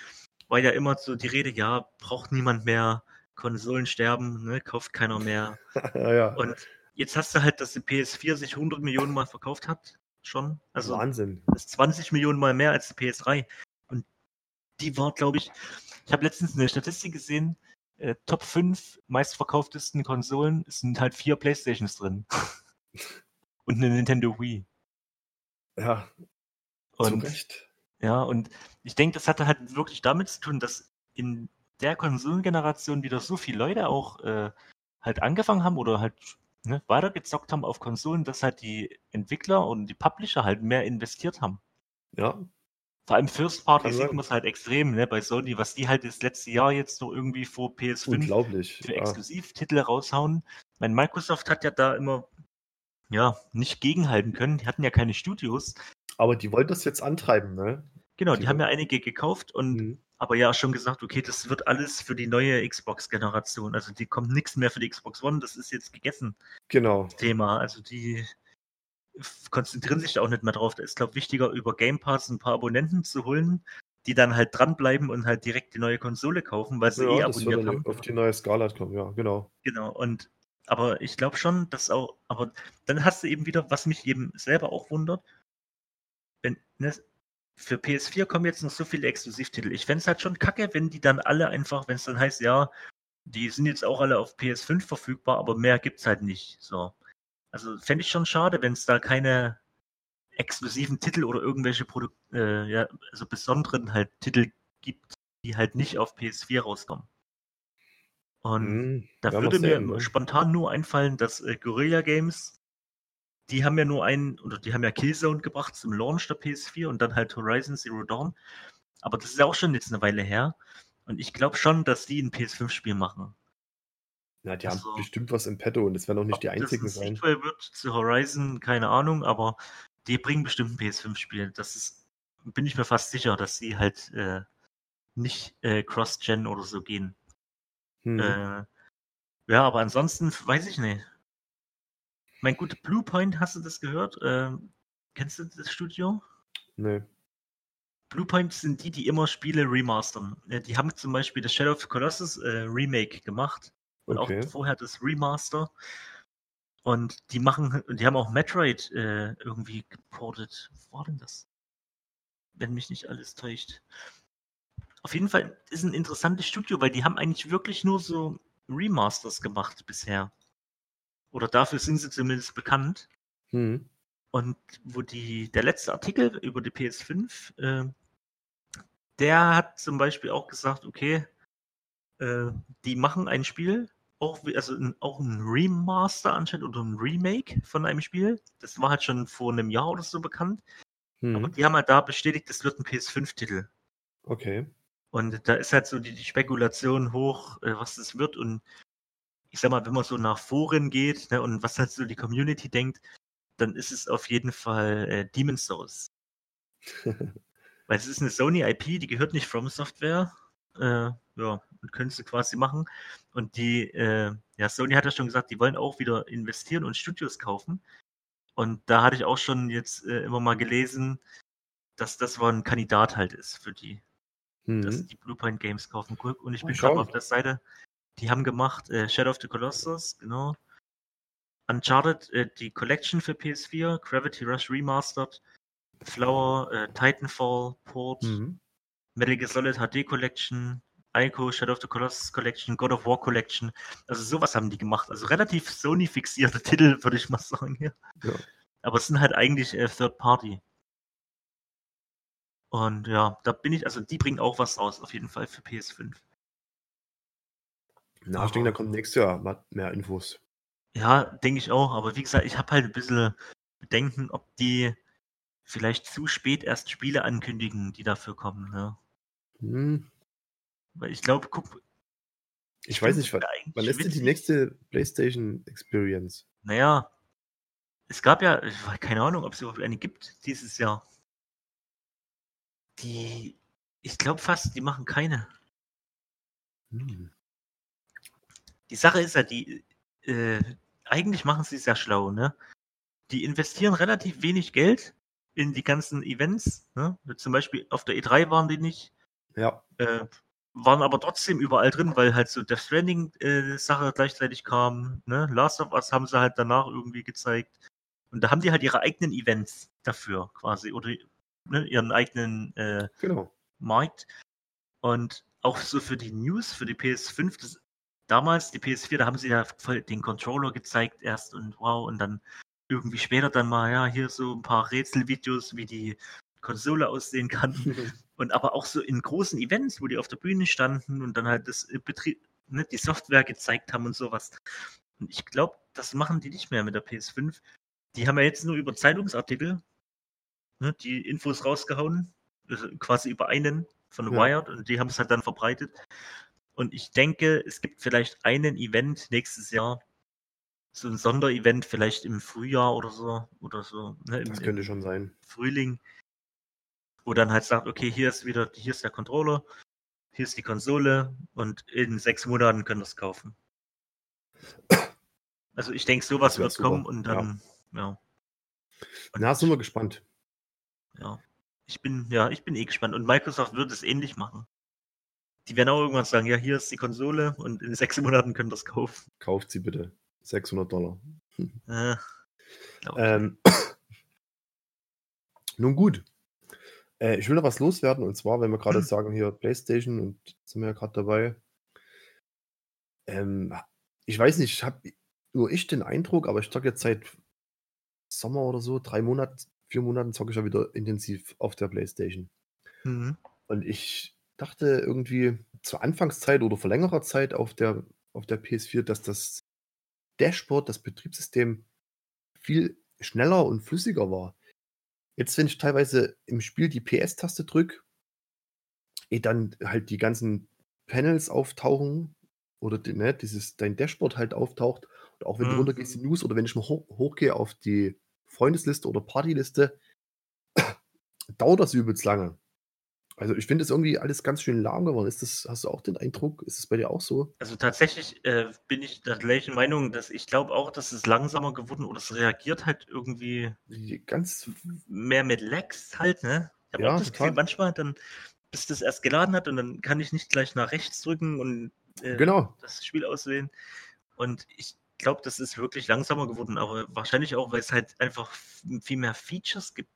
war ja immer so die Rede, ja, braucht niemand mehr, Konsolen sterben, ne, kauft keiner mehr. ja, ja. Und jetzt hast du halt, dass die PS4 sich 100 Millionen Mal verkauft hat, schon. Also Wahnsinn. das ist 20 Millionen Mal mehr als die PS3. Und die war, glaube ich, ich habe letztens eine Statistik gesehen, äh, Top 5 meistverkauftesten Konsolen sind halt vier Playstations drin. und eine Nintendo Wii. Ja, Und zu Recht. ja, und ich denke, das hatte halt wirklich damit zu tun, dass in der Konsolengeneration wieder so viele Leute auch äh, halt angefangen haben oder halt ne, weitergezockt haben auf Konsolen, dass halt die Entwickler und die Publisher halt mehr investiert haben. Ja, Vor allem First Party sieht man es halt extrem, ne, bei Sony, was die halt das letzte Jahr jetzt so irgendwie vor PS5 unglaublich. für Ja. Exklusivtitel raushauen. Mein Microsoft hat ja da immer ja nicht gegenhalten können. Die hatten ja keine Studios. Aber die wollen das jetzt antreiben, ne? Genau, Die die haben ja einige gekauft und Mhm. aber ja schon gesagt, okay, das wird alles für die neue Xbox-Generation. Also die kommt nichts mehr für die Xbox One, das ist jetzt gegessen, Genau. Thema. Also die konzentrieren sich da auch nicht mehr drauf. Da ist, glaube ich, wichtiger, über Game Pass ein paar Abonnenten zu holen, die dann halt dranbleiben und halt direkt die neue Konsole kaufen, weil sie eh Ja, wird abonniert haben. auf die neue Skala kommen, ja, genau. Genau, und aber ich glaube schon, dass auch, aber dann hast du eben wieder, was mich eben selber auch wundert, wenn, ne, für PS4 kommen jetzt noch so viele Exklusivtitel. Ich fände es halt schon kacke, wenn die dann alle einfach, wenn es dann heißt, ja, die sind jetzt auch alle auf PS5 verfügbar, aber mehr gibt es halt nicht. So. Also fände ich schon schade, wenn es da keine exklusiven Titel oder irgendwelche Produ äh, ja, also besonderen halt Titel gibt, die halt nicht auf PS4 rauskommen. Und Hm, da würde mir sehen, ne? spontan nur einfallen, dass äh, Guerilla Games, die haben ja nur einen, oder die haben ja Killzone gebracht zum Launch der PS4 und dann halt Horizon Zero Dawn. Aber das ist ja auch schon jetzt eine Weile her. Und ich glaube schon, dass die ein PS5-Spiel machen. Na, die Also- haben bestimmt was im Petto und es werden auch nicht die Ob das einzigen ein sein. Sequel wird zu Horizon, keine Ahnung, aber die bringen bestimmt ein PS5-Spiel. Das ist, bin ich mir fast sicher, dass sie halt äh, nicht äh, Cross-Gen oder so gehen. Hm. Äh, ja, aber ansonsten weiß ich nicht. Mein gut, Bluepoint, hast du das gehört? Ähm, kennst du das Studio? Nee. Bluepoint sind die, die immer Spiele remastern. Äh, Die haben zum Beispiel das Shadow of Colossus äh, Remake gemacht und Okay. auch vorher das Remaster. Und die machen, die haben auch Metroid äh, irgendwie geportet. Wo war denn das? Wenn mich nicht alles täuscht. Auf jeden Fall ist ein interessantes Studio, weil die haben eigentlich wirklich nur so Remasters gemacht bisher. Oder dafür sind sie zumindest bekannt. Hm. Und wo die, der letzte Artikel über die PS5, äh, der hat zum Beispiel auch gesagt, okay, äh, die machen ein Spiel, auch, wie- also ein, auch ein Remaster anscheinend oder ein Remake von einem Spiel. Das war halt schon vor einem Jahr oder so bekannt. Aber Hm. die haben halt da bestätigt, das wird ein PS5-Titel. Okay. Und da ist halt so die, die Spekulation hoch, äh, was das wird. Und ich sag mal, wenn man so nach Foren geht ne, und was halt so die Community denkt, dann ist es auf jeden Fall äh, Demon's Souls. Weil es ist eine Sony IP, die gehört nicht From Software. Äh, ja, und sie quasi machen. Und die, äh, ja, Sony hat ja schon gesagt, die wollen auch wieder investieren und Studios kaufen. Und da hatte ich auch schon jetzt äh, immer mal gelesen, dass das wohl ein Kandidat halt ist für die dass Hm. die Blueprint Games kaufen. Und ich bin gerade auf der Seite. Die haben gemacht äh, Shadow of the Colossus, genau. Uncharted, äh, die Collection für PS4, Gravity Rush Remastered, Flower, äh, Titanfall, Port, Hm. Metal Gear Solid HD Collection, Ico, Shadow of the Colossus Collection, God of War Collection. Also sowas haben die gemacht. Also relativ Sony-fixierte Titel, würde ich mal sagen hier. Ja. Aber es sind halt eigentlich äh, Third Party. Und ja, da bin ich, also die bringen auch was raus, auf jeden Fall für PS5. Na, ich denke, da kommt nächstes Jahr mehr Infos. Ja, denke ich auch. Aber wie gesagt, ich habe halt ein bisschen Bedenken, ob die vielleicht zu spät erst Spiele ankündigen, die dafür kommen. Ne? Hm. Weil ich glaube, guck. Ich weiß nicht, wann, wann ist denn die nächste PlayStation Experience? Naja, es gab ja, keine Ahnung, ob es überhaupt eine gibt dieses Jahr. Die, ich glaube fast, die machen keine. Hm. Die Sache ist ja, die, äh, eigentlich machen sie es ja schlau, ne? Die investieren relativ wenig Geld in die ganzen Events, ne? Zum Beispiel auf der E3 waren die nicht, Ja, äh, waren aber trotzdem überall drin, weil halt so Death Stranding äh, Sache gleichzeitig kam, ne? Last of Us haben sie halt danach irgendwie gezeigt. Und da haben die halt ihre eigenen Events dafür quasi oder ne, ihren eigenen äh, genau. Markt. Und auch so für die News, für die PS5, das, damals die PS4, da haben sie ja voll den Controller gezeigt erst und wow, und dann irgendwie später dann mal, ja, hier so ein paar Rätselvideos, wie die Konsole aussehen kann. Und aber auch so in großen Events, wo die auf der Bühne standen und dann halt das äh, Betrieb, ne, die Software gezeigt haben und sowas. Und ich glaube, das machen die nicht mehr mit der PS5. Die haben ja jetzt nur über Zeitungsartikel ne, die Infos rausgehauen, also quasi über einen von Ja. Wired und die haben es halt dann verbreitet. Und ich denke, es gibt vielleicht einen Event nächstes Jahr, so ein Sonderevent vielleicht im Frühjahr oder so, oder so, ne, im, Das könnte schon sein. Frühling, wo dann halt sagt, okay, hier ist wieder, hier ist der Controller, hier ist die Konsole und in sechs Monaten könnt ihr es kaufen. Also ich denke, sowas wird super, kommen und dann, ja. Und Na, sind wir gespannt. ja. Ich bin, ja, ich bin eh gespannt. Und Microsoft wird es ähnlich machen. Die werden auch irgendwann sagen, ja, hier ist die Konsole und in sechs Monaten könnt ihr es kaufen. Kauft sie bitte. 600 Dollar. Äh. Ähm, nun gut. Äh, ich will noch was loswerden und zwar, wenn wir gerade sagen hier PlayStation und sind wir ja gerade dabei. Ähm, ich weiß nicht, ich habe nur ich den Eindruck, aber ich zocke jetzt seit Sommer oder so, drei Monate, vier Monaten zocke ich ja wieder intensiv auf der PlayStation. Mhm. Und ich dachte irgendwie zur Anfangszeit oder vor längerer Zeit auf der, auf der PS4, dass das Dashboard, das Betriebssystem viel schneller und flüssiger war. Jetzt, wenn ich teilweise im Spiel die PS-Taste drücke, eh dann halt die ganzen Panels auftauchen oder die, ne, dieses, dein Dashboard halt auftaucht. Und auch wenn du Mhm. runtergehst, die News oder wenn ich mal hoch, hochgehe auf die Freundesliste oder Partyliste, dauert das übelst lange. Also ich finde es irgendwie alles ganz schön lahm geworden. Ist das, hast du auch den Eindruck? Ist es bei dir auch so? Also tatsächlich äh, bin ich der gleichen Meinung, dass ich glaube auch, dass es langsamer geworden oder es reagiert halt irgendwie Ganz, mehr mit Lags halt, ne? Ich habe Ja, auch das total. Gefühl, manchmal dann, bis das erst geladen hat und dann kann ich nicht gleich nach rechts drücken und äh, genau. das Spiel auswählen. Und ich glaube, das ist wirklich langsamer geworden, aber wahrscheinlich auch, weil es halt einfach viel mehr Features gibt,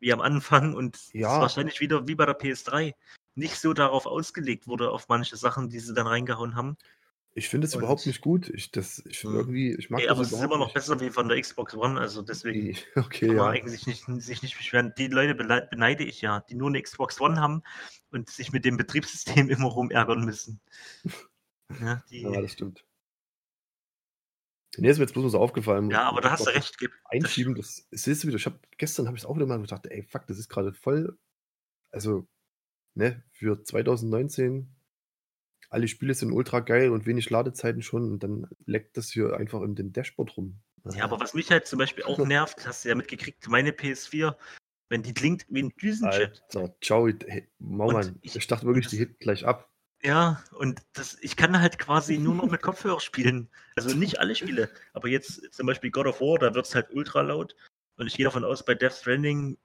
wie am Anfang und Ja. wahrscheinlich wieder wie bei der PS3 nicht so darauf ausgelegt wurde, auf manche Sachen, die sie dann reingehauen haben. Ich finde es überhaupt nicht gut. Ich, das, ich Hm. irgendwie, ich mag das aber es ist immer noch nicht. besser wie von der Xbox One, also deswegen Die- Okay, kann man ja. eigentlich nicht, sich nicht beschweren. Die Leute beneide ich ja, die nur eine Xbox One haben und sich mit dem Betriebssystem immer rumärgern müssen. Ja, die, Ja, das stimmt. Nee, ist mir jetzt bloß so aufgefallen. ja aber da hast du recht. Einschieben, das, das siehst du wieder. Ich hab, gestern habe ich es auch wieder mal gedacht, ey, fuck, das ist gerade voll. Also, ne, für 2019, alle Spiele sind ultra geil und wenig Ladezeiten schon und dann leckt das hier einfach in den Dashboard rum. Ja, aber was mich halt zum Beispiel auch nervt, hast du ja mitgekriegt, meine PS4, wenn die klingt wie ein Düsenjet. Alter, ciao, hey, Maumann. Ich- Ich, dachte wirklich, die hebt gleich ab. Ja, und das, ich kann halt quasi nur noch mit Kopfhörer spielen. Also nicht alle Spiele, aber jetzt zum Beispiel God of War, da wird es halt ultra laut. Und ich gehe davon aus, bei Death Stranding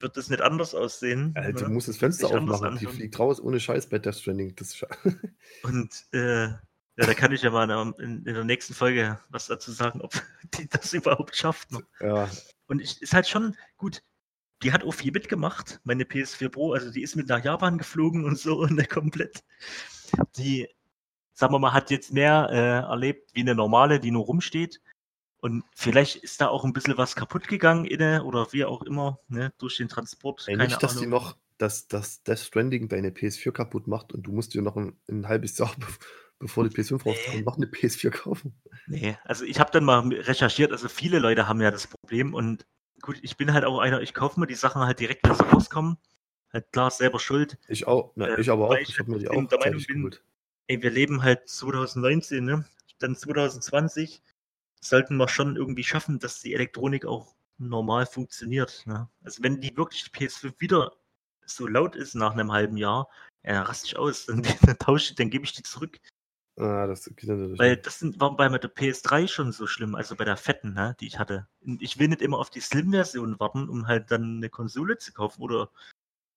wird das nicht anders aussehen. Alter, du musst das Fenster aufmachen. Die fliegt raus ohne Scheiß bei Death Stranding. Und äh, ja, da kann ich ja mal in, in der nächsten Folge was dazu sagen, ob die das überhaupt schafft. Ne? ja, Und ich, ist halt schon gut. Die hat auch viel mitgemacht, meine PS4 Pro. Also die ist mit nach Japan geflogen und so und komplett. Die, sagen wir mal, hat jetzt mehr äh, erlebt wie eine normale, die nur rumsteht. Und vielleicht ist da auch ein bisschen was kaputt gegangen inne oder wie auch immer, ne, durch den Transport. ey, nicht, dass die Ahnung. noch, dass das Death Stranding deine PS4 kaputt macht und du musst dir noch ein, ein halbes Jahr, be- bevor die PS5 rauskommt, noch eine PS4 kaufen. Nee, also ich habe dann mal recherchiert, also viele Leute haben ja das Problem und gut, ich bin halt auch einer, ich kaufe mir die Sachen halt direkt, wenn sie rauskommen. Halt klar, selber schuld. Ich auch, na, Äh, ich aber auch. Ich ich habe mir die auch der Meinung bin, geholt. Ey, wir leben halt 2019, ne? Dann 2020 sollten wir schon irgendwie schaffen, dass die Elektronik auch normal funktioniert. Ne? Also wenn die wirklich die PS5 wieder so laut ist nach einem halben Jahr, ja, dann raste ich aus, dann, dann tausche ich, dann gebe ich die zurück. Ah, das geht natürlich Weil das sind, war bei der PS3 schon so schlimm, also bei der fetten, ne, die ich hatte. Ich will nicht immer auf die Slim-Version warten, um halt dann eine Konsole zu kaufen oder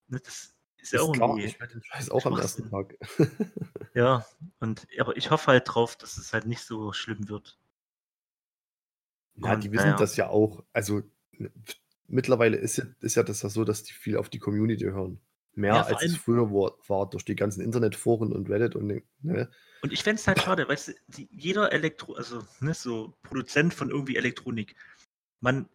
ne, das ist ja auch klar, ich werde den Scheiß auch am ersten. Tag. Ja, und aber ich hoffe halt drauf, dass es halt nicht so schlimm wird. ja, Und, die wissen naja. das ja auch. Also n- mittlerweile ist ja, ist ja das ja so, dass die viel auf die Community hören. Mehr Ja, als es allem- früher war, war durch die ganzen Internetforen und Reddit und ne? Und ich fände es halt schade, weißt du, die, jeder Elektro, also ne, so Produzent von irgendwie Elektronik, man,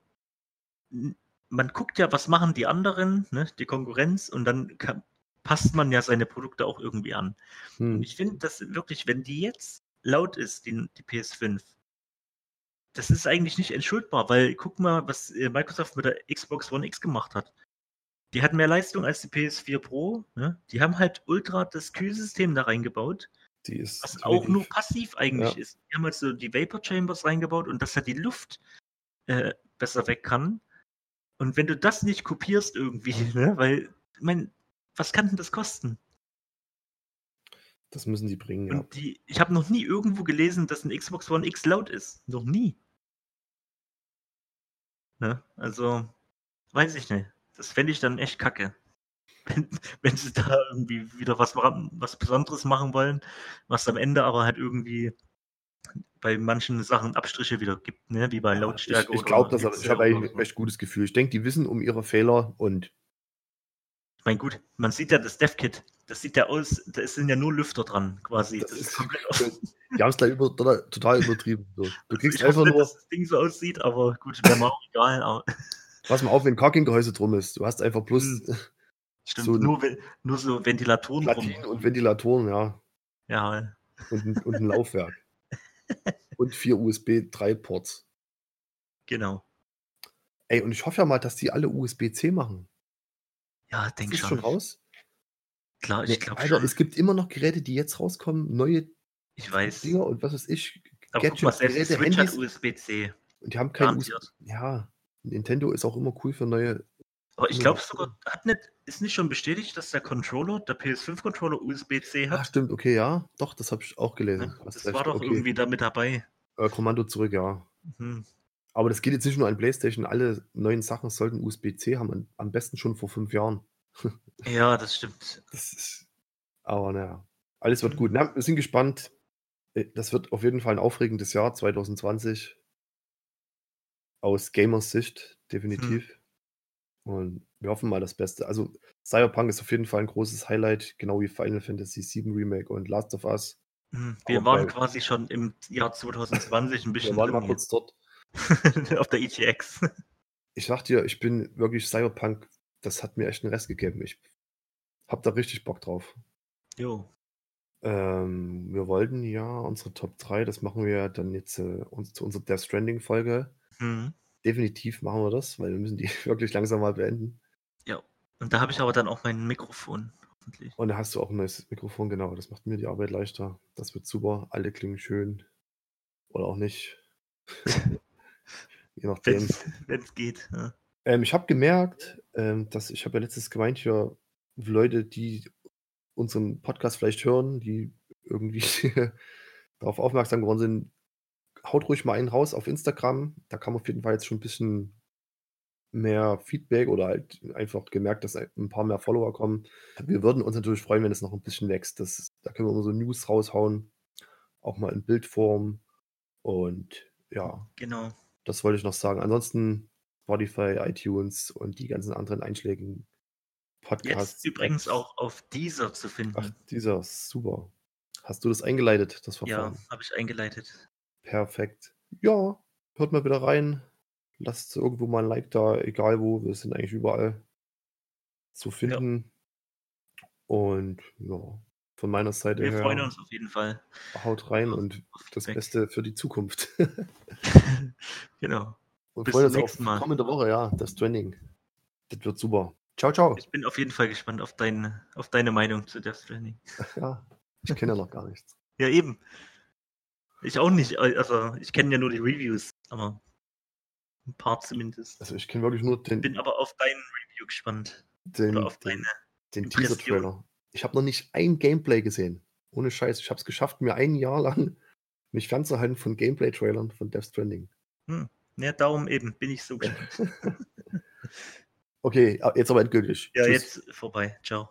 man guckt ja, was machen die anderen, ne, die Konkurrenz, und dann kann, passt man ja seine Produkte auch irgendwie an. Und Hm. ich finde, dass wirklich, wenn die jetzt laut ist, die, die PS5, das ist eigentlich nicht entschuldbar, weil guck mal, was äh, Microsoft mit der Xbox One X gemacht hat. Die hat mehr Leistung als die PS4 Pro. Ne? Die haben halt ultra das Kühlsystem da reingebaut, Die ist was auch nur passiv eigentlich Ja. ist. Die haben halt so die Vapor Chambers reingebaut und dass halt die Luft äh, besser weg kann. Und wenn du das nicht kopierst irgendwie, ne? weil, ich mein, was kann denn das kosten? Das müssen die bringen, ja. Und die, ich habe noch nie irgendwo gelesen, dass ein Xbox One X laut ist. Noch nie. Ne? Also, weiß ich nicht. Das fände ich dann echt kacke. Wenn, wenn sie da irgendwie wieder was, was Besonderes machen wollen, was am Ende aber halt irgendwie bei manchen Sachen Abstriche wieder gibt, ne? wie bei Lautstärke. ich ich oder glaube, Hitze ich habe eigentlich ein recht gutes Gefühl. Ich denke, die wissen um ihre Fehler und Ich meine, gut, man sieht ja das Dev-Kit. Das sieht ja aus, da sind ja nur Lüfter dran, quasi. Das Das, ist- komplett offen. Die haben es gleich über, total, total übertrieben. So. Du kriegst Ich einfach nicht, nur, dass das Ding so aussieht, aber gut, wäre mir auch egal. Aber pass mal auf, wenn kein Gehäuse drum ist. Du hast einfach bloß Hm. Stimmt, So nur, nur so Ventilatoren. Platinen und Ventilatoren, ja. Ja, Und, ein- und ein Laufwerk. und vier USB 3 Ports. genau. Ey, und ich hoffe ja mal, dass die alle USB-C machen. Ja, Das denk ist schon. schon raus. Klar, Nee, ich glaube schon. es gibt immer noch Geräte, die jetzt rauskommen, neue Ich weiß. Dinger und was weiß ich. Aber guck mal, Gadgets, selbst die Geräte, Switch hat Handys. USB-C. Und die haben keine USB. Ja, Nintendo ist auch immer cool für neue. Aber ich Ja. glaube sogar, hat nicht, ist nicht schon bestätigt, dass der Controller, der PS5-Controller USB-C hat? stimmt, okay, ja. Doch, das habe ich auch gelesen. Hast Das recht, war doch okay. irgendwie da mit dabei. Äh, Kommando zurück, ja. Hm. Aber das geht jetzt nicht nur an PlayStation. Alle neuen Sachen sollten USB-C haben. Am besten schon vor fünf Jahren. Ja, das stimmt. Das ist, aber naja, alles wird Mhm. gut. Na, wir sind gespannt. Äh, Das wird auf jeden Fall ein aufregendes Jahr 2020. Aus Gamers Sicht, definitiv. Und wir hoffen mal das Beste. Also, Cyberpunk ist auf jeden Fall ein großes Highlight, genau wie Final Fantasy VII Remake und Last of Us. Hm. Wir Aber waren quasi schon im Jahr 2020 ein Wir bisschen waren mal kurz dort. auf der E ETX. Ich sag dir, ich bin wirklich Cyberpunk, das hat mir echt einen Rest gegeben. Ich hab da richtig Bock drauf. Jo. Ähm, wir wollten ja unsere Top 3, das machen wir dann jetzt äh, uns, zu unserer Death Stranding-Folge. Hm. Definitiv machen wir das, weil wir müssen die wirklich langsam mal beenden. Und da habe ich aber dann auch mein Mikrofon, hoffentlich. Und da hast du auch ein neues Mikrofon, genau. Das macht mir die Arbeit leichter. Das wird super. Alle klingen schön. Oder auch nicht. Je nachdem. Wenn es geht. Ja. Ähm, ich habe gemerkt, ähm, dass ich habe ja letztes gemeint hier Leute, die unseren Podcast vielleicht hören, die irgendwie darauf aufmerksam geworden sind, haut ruhig mal einen raus auf Instagram. Da kam auf jeden Fall jetzt schon ein bisschen mehr Feedback oder halt einfach gemerkt, dass ein paar mehr Follower kommen. Wir würden uns natürlich freuen, wenn es noch ein bisschen wächst. Das, da können wir immer so News raushauen, auch mal in Bildform. Und ja, Genau. das wollte ich noch sagen. Ansonsten Spotify, iTunes und die ganzen anderen einschlägigen Podcasts. Jetzt übrigens auch auf dieser zu finden. Ach, dieser, super. Hast du das eingeleitet, das ja, Verfahren? habe ich eingeleitet. Perfekt. Ja, hört mal wieder rein. Lasst irgendwo mal ein Like da, egal wo. Wir sind eigentlich überall zu finden. Und ja, von meiner Seite Wir her, freuen uns auf jeden Fall. haut rein und auf das Feedback. Beste für die Zukunft. genau. und Bis freuen zum uns auf Mal. kommende Woche, ja, das Training. Das wird super. Ciao, ciao. Ich bin auf jeden Fall gespannt auf, dein, auf deine Meinung zu Death Stranding. Ja, ich kenne ja noch gar nichts. Ja, eben. Ich auch nicht. Also, ich kenne ja nur die Reviews, aber ein paar zumindest. Also ich kenne wirklich nur den, Bin aber auf dein Review gespannt. den, Oder auf den, deine. den. Teaser-Trailer. Ich habe noch nicht ein Gameplay gesehen. Ohne Scheiß. Ich habe es geschafft, mir ein Jahr lang mich fernzuhalten von Gameplay-Trailern von Death Stranding. Ja, darum eben bin ich so gespannt. Okay, jetzt aber endgültig. Ja, Tschüss. jetzt vorbei. Ciao.